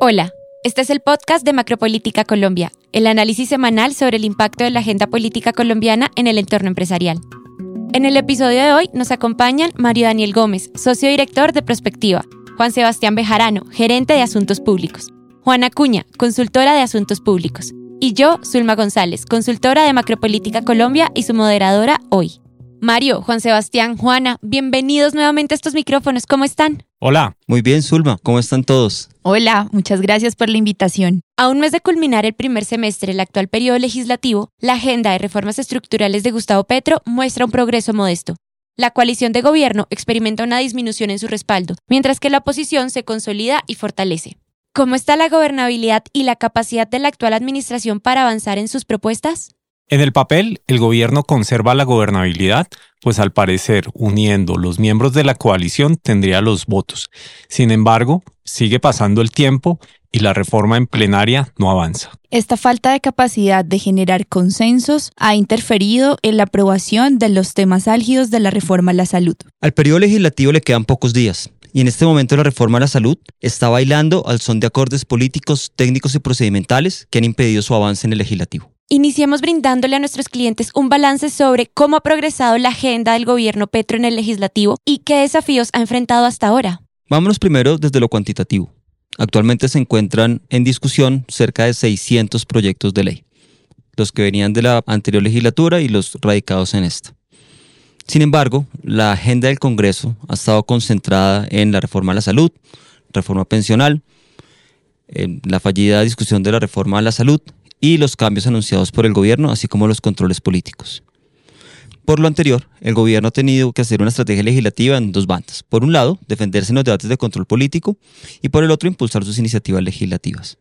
Hola, este es el podcast de Macropolítica Colombia, el análisis semanal sobre el impacto de la agenda política colombiana en el entorno empresarial. En el episodio de hoy nos acompañan Mario Daniel Gómez, socio director de Prospectiva, Juan Sebastián Bejarano, gerente de Asuntos Públicos, Juana Cuña, consultora de Asuntos Públicos, y yo, Zulma González, consultora de Macropolítica Colombia y su moderadora hoy. Mario, Juan Sebastián, Juana, bienvenidos nuevamente a estos micrófonos. ¿Cómo están? Hola. Muy bien, Zulma. ¿Cómo están todos? Hola, muchas gracias por la invitación. A un mes de culminar el primer semestre del actual periodo legislativo, la agenda de reformas estructurales de Gustavo Petro muestra un progreso modesto. La coalición de gobierno experimenta una disminución en su respaldo, mientras que la oposición se consolida y fortalece. ¿Cómo está la gobernabilidad y la capacidad de la actual administración para avanzar en sus propuestas? En el papel, el gobierno conserva la gobernabilidad, pues al parecer, uniendo los miembros de la coalición, tendría los votos. Sin embargo, sigue pasando el tiempo y la reforma en plenaria no avanza. Esta falta de capacidad de generar consensos ha interferido en la aprobación de los temas álgidos de la reforma a la salud. Al periodo legislativo le quedan pocos días. Y en este momento la reforma a la salud está bailando al son de acordes políticos, técnicos y procedimentales que han impedido su avance en el legislativo. Iniciemos brindándole a nuestros clientes un balance sobre cómo ha progresado la agenda del gobierno Petro en el legislativo y qué desafíos ha enfrentado hasta ahora. Vámonos primero desde lo cuantitativo. Actualmente se encuentran en discusión cerca de 600 proyectos de ley, los que venían de la anterior legislatura y los radicados en esta. Sin embargo, la agenda del Congreso ha estado concentrada en la reforma a la salud, reforma pensional, en la fallida discusión de la reforma a la salud y los cambios anunciados por el gobierno, así como los controles políticos. Por lo anterior, el gobierno ha tenido que hacer una estrategia legislativa en dos bandas. Por un lado, defenderse en los debates de control político y por el otro, impulsar sus iniciativas legislativas.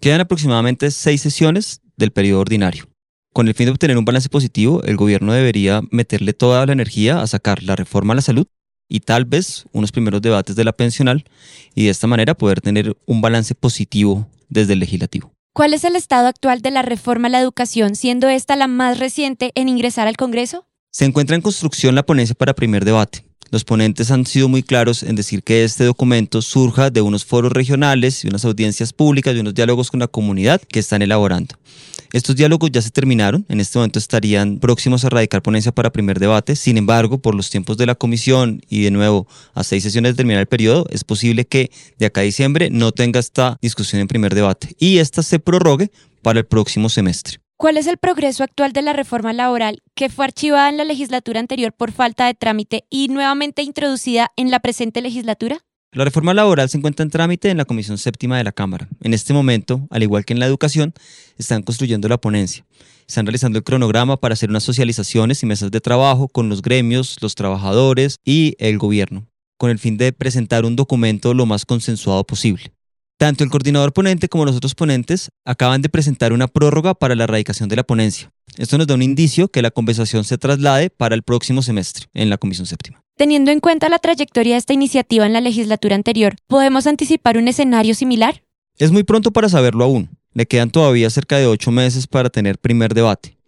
Quedan aproximadamente seis sesiones del periodo ordinario. Con el fin de obtener un balance positivo, el gobierno debería meterle toda la energía a sacar la reforma a la salud y tal vez unos primeros debates de la pensional y de esta manera poder tener un balance positivo desde el legislativo. ¿Cuál es el estado actual de la reforma a la educación, siendo esta la más reciente en ingresar al Congreso? Se encuentra en construcción la ponencia para primer debate. Los ponentes han sido muy claros en decir que este documento surja de unos foros regionales y unas audiencias públicas y unos diálogos con la comunidad que están elaborando. Estos diálogos ya se terminaron, en este momento estarían próximos a radicar ponencia para primer debate, sin embargo, por los tiempos de la comisión y de nuevo a seis sesiones de terminar el periodo, es posible que de acá a diciembre no tenga esta discusión en primer debate y esta se prorrogue para el próximo semestre. ¿Cuál es el progreso actual de la reforma laboral que fue archivada en la legislatura anterior por falta de trámite y nuevamente introducida en la presente legislatura? La reforma laboral se encuentra en trámite en la Comisión Séptima de la Cámara. En este momento, al igual que en la educación, están construyendo la ponencia. Están realizando el cronograma para hacer unas socializaciones y mesas de trabajo con los gremios, los trabajadores y el gobierno, con el fin de presentar un documento lo más consensuado posible. Tanto el coordinador ponente como los otros ponentes acaban de presentar una prórroga para la erradicación de la ponencia. Esto nos da un indicio que la conversación se traslade para el próximo semestre en la Comisión Séptima. Teniendo en cuenta la trayectoria de esta iniciativa en la legislatura anterior, ¿podemos anticipar un escenario similar? Es muy pronto para saberlo aún. Le quedan todavía cerca de ocho meses para tener primer debate.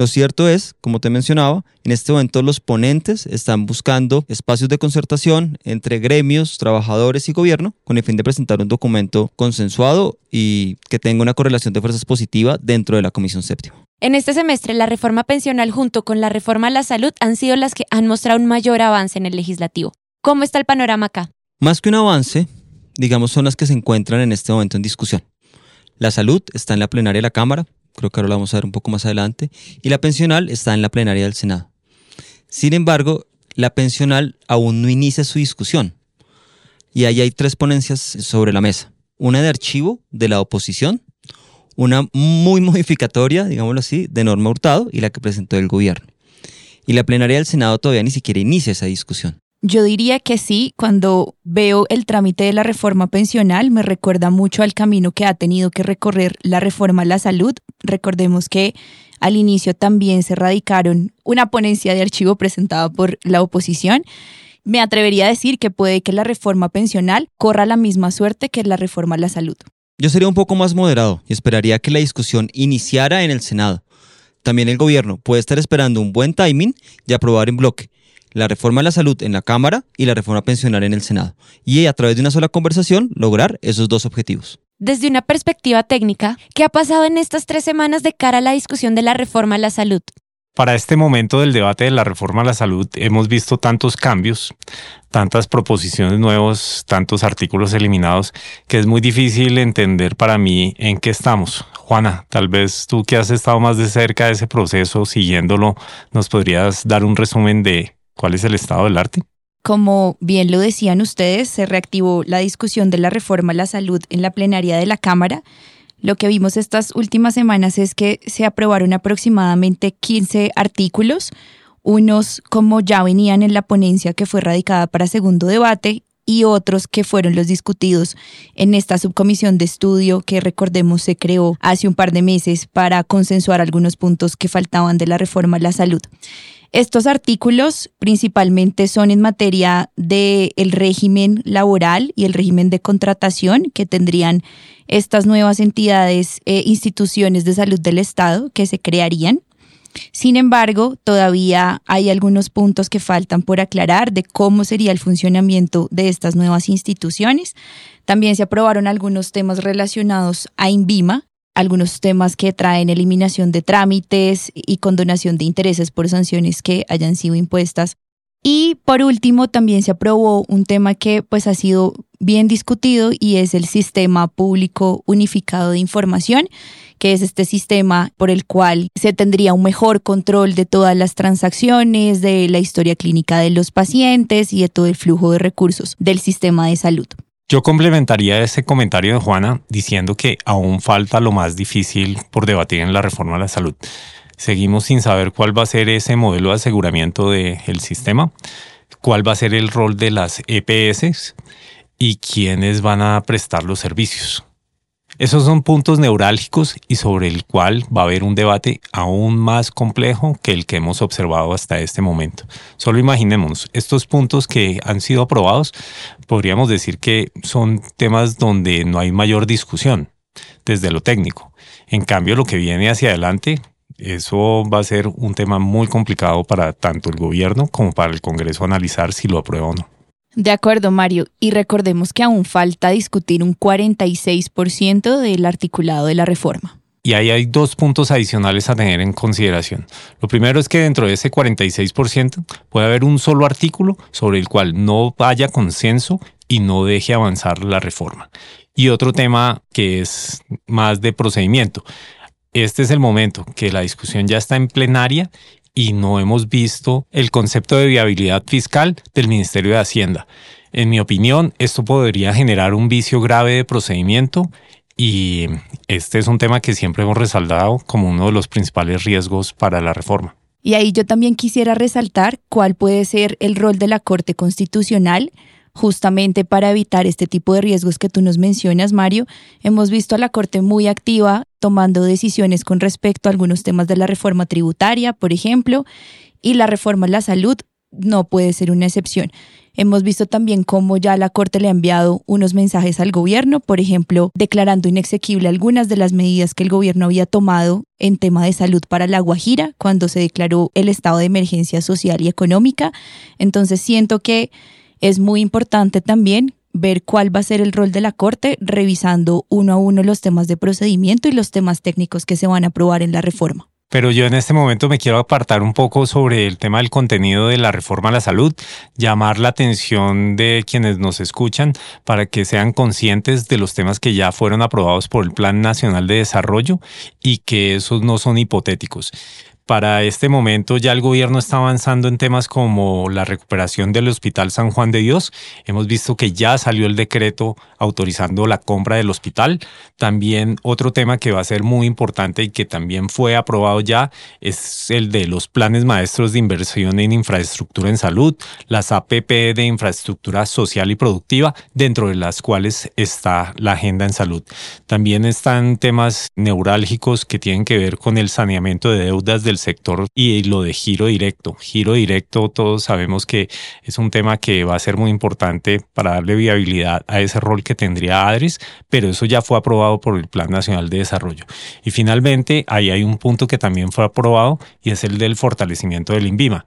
Lo cierto es, como te mencionaba, en este momento los ponentes están buscando espacios de concertación entre gremios, trabajadores y gobierno con el fin de presentar un documento consensuado y que tenga una correlación de fuerzas positiva dentro de la Comisión Séptima. En este semestre, la reforma pensional junto con la reforma a la salud han sido las que han mostrado un mayor avance en el legislativo. ¿Cómo está el panorama acá? Más que un avance, digamos, son las que se encuentran en este momento en discusión. La salud está en la plenaria de la Cámara, creo que ahora lo vamos a ver un poco más adelante, y la pensional está en la plenaria del Senado. Sin embargo, la pensional aún no inicia su discusión. Y ahí hay tres ponencias sobre la mesa. Una de archivo de la oposición, una muy modificatoria, digámoslo así, de Norma Hurtado y la que presentó el gobierno. Y la plenaria del Senado todavía ni siquiera inicia esa discusión. Yo diría que sí, cuando veo el trámite de la reforma pensional me recuerda mucho al camino que ha tenido que recorrer la reforma a la salud. Recordemos que al inicio también se radicaron una ponencia de archivo presentada por la oposición. Me atrevería a decir que puede que la reforma pensional corra la misma suerte que la reforma a la salud. Yo sería un poco más moderado y esperaría que la discusión iniciara en el Senado. También el gobierno puede estar esperando un buen timing y aprobar en bloque la reforma de la salud en la Cámara y la reforma pensional en el Senado. Y a través de una sola conversación lograr esos dos objetivos. Desde una perspectiva técnica, ¿qué ha pasado en estas tres semanas de cara a la discusión de la reforma a la salud? Para este momento del debate de la reforma a la salud hemos visto tantos cambios, tantas proposiciones nuevas, tantos artículos eliminados, que es muy difícil entender para mí en qué estamos. Juana, tal vez tú que has estado más de cerca de ese proceso, siguiéndolo, nos podrías dar un resumen de cuál es el estado del arte. Como bien lo decían ustedes, se reactivó la discusión de la reforma a la salud en la plenaria de la Cámara lo que vimos estas últimas semanas es que se aprobaron aproximadamente 15 artículos, unos como ya venían en la ponencia que fue radicada para segundo debate y otros que fueron los discutidos en esta subcomisión de estudio que recordemos se creó hace un par de meses para consensuar algunos puntos que faltaban de la reforma a la salud. Estos artículos principalmente son en materia del el régimen laboral y el régimen de contratación que tendrían estas nuevas entidades e instituciones de salud del Estado que se crearían. Sin embargo, todavía hay algunos puntos que faltan por aclarar de cómo sería el funcionamiento de estas nuevas instituciones. También se aprobaron algunos temas relacionados a INVIMA, algunos temas que traen eliminación de trámites y condonación de intereses por sanciones que hayan sido impuestas. Y por último, también se aprobó un tema que pues ha sido bien discutido y es el sistema público unificado de información, que es este sistema por el cual se tendría un mejor control de todas las transacciones, de la historia clínica de los pacientes y de todo el flujo de recursos del sistema de salud. Yo complementaría ese comentario de Juana diciendo que aún falta lo más difícil por debatir en la reforma a la salud. Seguimos sin saber cuál va a ser ese modelo de aseguramiento del sistema, cuál va a ser el rol de las EPS y quiénes van a prestar los servicios. Esos son puntos neurálgicos y sobre el cual va a haber un debate aún más complejo que el que hemos observado hasta este momento. Solo imaginemos, estos puntos que han sido aprobados, podríamos decir que son temas donde no hay mayor discusión desde lo técnico. En cambio, lo que viene hacia adelante, eso va a ser un tema muy complicado para tanto el gobierno como para el Congreso analizar si lo aprueba o no. De acuerdo, Mario. Y recordemos que aún falta discutir un 46% del articulado de la reforma. Y ahí hay dos puntos adicionales a tener en consideración. Lo primero es que dentro de ese 46% puede haber un solo artículo sobre el cual no haya consenso y no deje avanzar la reforma. Y otro tema que es más de procedimiento. Este es el momento que la discusión ya está en plenaria y no hemos visto el concepto de viabilidad fiscal del Ministerio de Hacienda. En mi opinión, esto podría generar un vicio grave de procedimiento y este es un tema que siempre hemos resaltado como uno de los principales riesgos para la reforma. Y ahí yo también quisiera resaltar cuál puede ser el rol de la Corte Constitucional justamente para evitar este tipo de riesgos que tú nos mencionas, Mario. Hemos visto a la Corte muy activa tomando decisiones con respecto a algunos temas de la reforma tributaria, por ejemplo, y la reforma a la salud no puede ser una excepción. Hemos visto también cómo ya la Corte le ha enviado unos mensajes al gobierno, por ejemplo, declarando inexequible algunas de las medidas que el gobierno había tomado en tema de salud para La Guajira cuando se declaró el estado de emergencia social y económica. Entonces siento que es muy importante también ver cuál va a ser el rol de la Corte, revisando uno a uno los temas de procedimiento y los temas técnicos que se van a aprobar en la reforma. Pero yo en este momento me quiero apartar un poco sobre el tema del contenido de la reforma a la salud, llamar la atención de quienes nos escuchan para que sean conscientes de los temas que ya fueron aprobados por el Plan Nacional de Desarrollo y que esos no son hipotéticos. Para este momento ya el gobierno está avanzando en temas como la recuperación del Hospital San Juan de Dios. Hemos visto que ya salió el decreto autorizando la compra del hospital. También otro tema que va a ser muy importante y que también fue aprobado ya es el de los planes maestros de inversión en infraestructura en salud, las APP de infraestructura social y productiva, dentro de las cuales está la agenda en salud. También están temas neurálgicos que tienen que ver con el saneamiento de deudas del sector y lo de giro directo. Giro directo, todos sabemos que es un tema que va a ser muy importante para darle viabilidad a ese rol que tendría ADRES, pero eso ya fue aprobado por el Plan Nacional de Desarrollo. Y finalmente, ahí hay un punto que también fue aprobado y es el del fortalecimiento del INVIMA.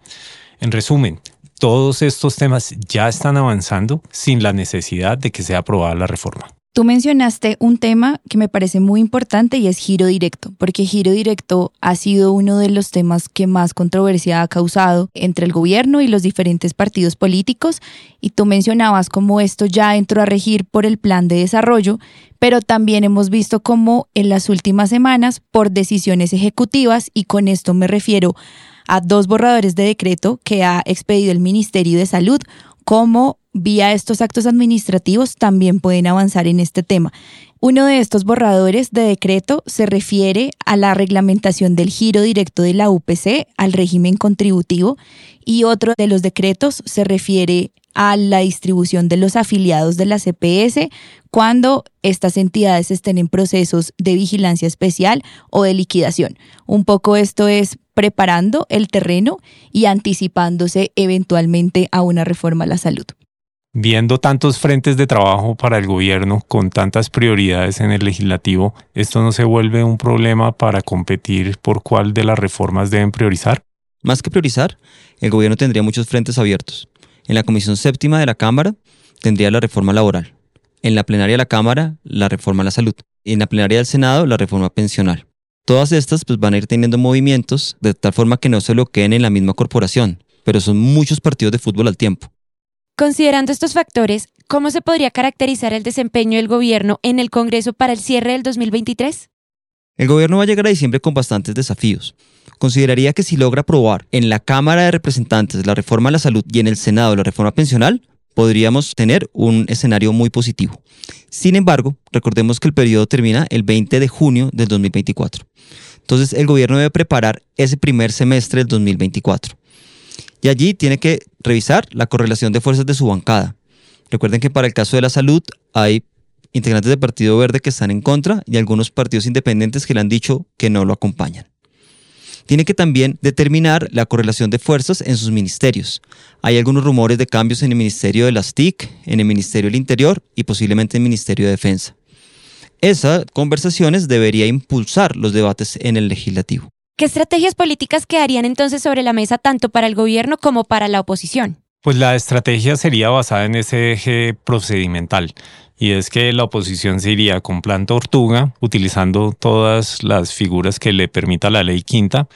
En resumen, todos estos temas ya están avanzando sin la necesidad de que sea aprobada la reforma. Tú mencionaste un tema que me parece muy importante y es giro directo, porque giro directo ha sido uno de los temas que más controversia ha causado entre el gobierno y los diferentes partidos políticos. Y tú mencionabas cómo esto ya entró a regir por el plan de desarrollo, pero también hemos visto cómo en las últimas semanas, por decisiones ejecutivas, y con esto me refiero a dos borradores de decreto que ha expedido el Ministerio de Salud, como vía estos actos administrativos también pueden avanzar en este tema. Uno de estos borradores de decreto se refiere a la reglamentación del giro directo de la UPC al régimen contributivo y otro de los decretos se refiere a la distribución de los afiliados de la CPS cuando estas entidades estén en procesos de vigilancia especial o de liquidación. Un poco esto es preparando el terreno y anticipándose eventualmente a una reforma a la salud. Viendo tantos frentes de trabajo para el gobierno con tantas prioridades en el legislativo, ¿esto no se vuelve un problema para competir por cuál de las reformas deben priorizar? Más que priorizar, el gobierno tendría muchos frentes abiertos. En la Comisión Séptima de la Cámara tendría la reforma laboral. En la plenaria de la Cámara, la reforma a la salud. Y en la plenaria del Senado, la reforma pensional. Todas estas pues, van a ir teniendo movimientos de tal forma que no se lo queden en la misma corporación, pero son muchos partidos de fútbol al tiempo. Considerando estos factores, ¿cómo se podría caracterizar el desempeño del gobierno en el Congreso para el cierre del 2023? El gobierno va a llegar a diciembre con bastantes desafíos. Consideraría que si logra aprobar en la Cámara de Representantes la reforma a la salud y en el Senado la reforma pensional, podríamos tener un escenario muy positivo. Sin embargo, recordemos que el periodo termina el 20 de junio del 2024. Entonces, el gobierno debe preparar ese primer semestre del 2024. Y allí tiene que revisar la correlación de fuerzas de su bancada. Recuerden que para el caso de la salud hay integrantes del Partido Verde que están en contra y algunos partidos independientes que le han dicho que no lo acompañan. Tiene que también determinar la correlación de fuerzas en sus ministerios. Hay algunos rumores de cambios en el Ministerio de las TIC, en el Ministerio del Interior y posiblemente en el Ministerio de Defensa. Esas conversaciones debería impulsar los debates en el legislativo. ¿Qué estrategias políticas quedarían entonces sobre la mesa tanto para el gobierno como para la oposición? Pues la estrategia sería basada en ese eje procedimental y es que la oposición se iría con plan tortuga, utilizando todas las figuras que le permita la ley quinta,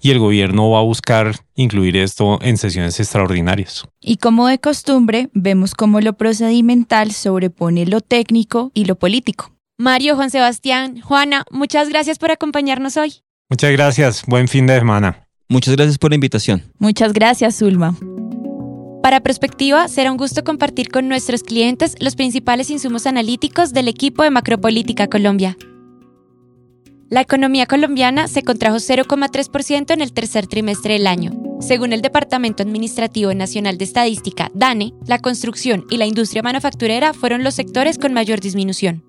y el gobierno va a buscar incluir esto en sesiones extraordinarias. Y como de costumbre, vemos cómo lo procedimental sobrepone lo técnico y lo político. Mario, Juan Sebastián, Juana, muchas gracias por acompañarnos hoy. Muchas gracias, buen fin de semana. Muchas gracias por la invitación. Muchas gracias, Zulma. Para Prospectiva, será un gusto compartir con nuestros clientes los principales insumos analíticos del equipo de Macropolítica Colombia. La economía colombiana se contrajo 0,3% en el tercer trimestre del año. Según el Departamento Administrativo Nacional de Estadística, DANE, la construcción y la industria manufacturera fueron los sectores con mayor disminución.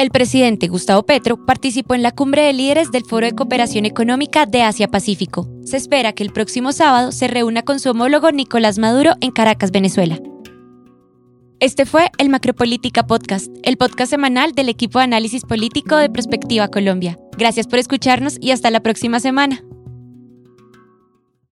El presidente Gustavo Petro participó en la cumbre de líderes del Foro de Cooperación Económica de Asia-Pacífico. Se espera que el próximo sábado se reúna con su homólogo Nicolás Maduro en Caracas, Venezuela. Este fue el Macropolítica Podcast, el podcast semanal del equipo de análisis político de Prospectiva Colombia. Gracias por escucharnos y hasta la próxima semana.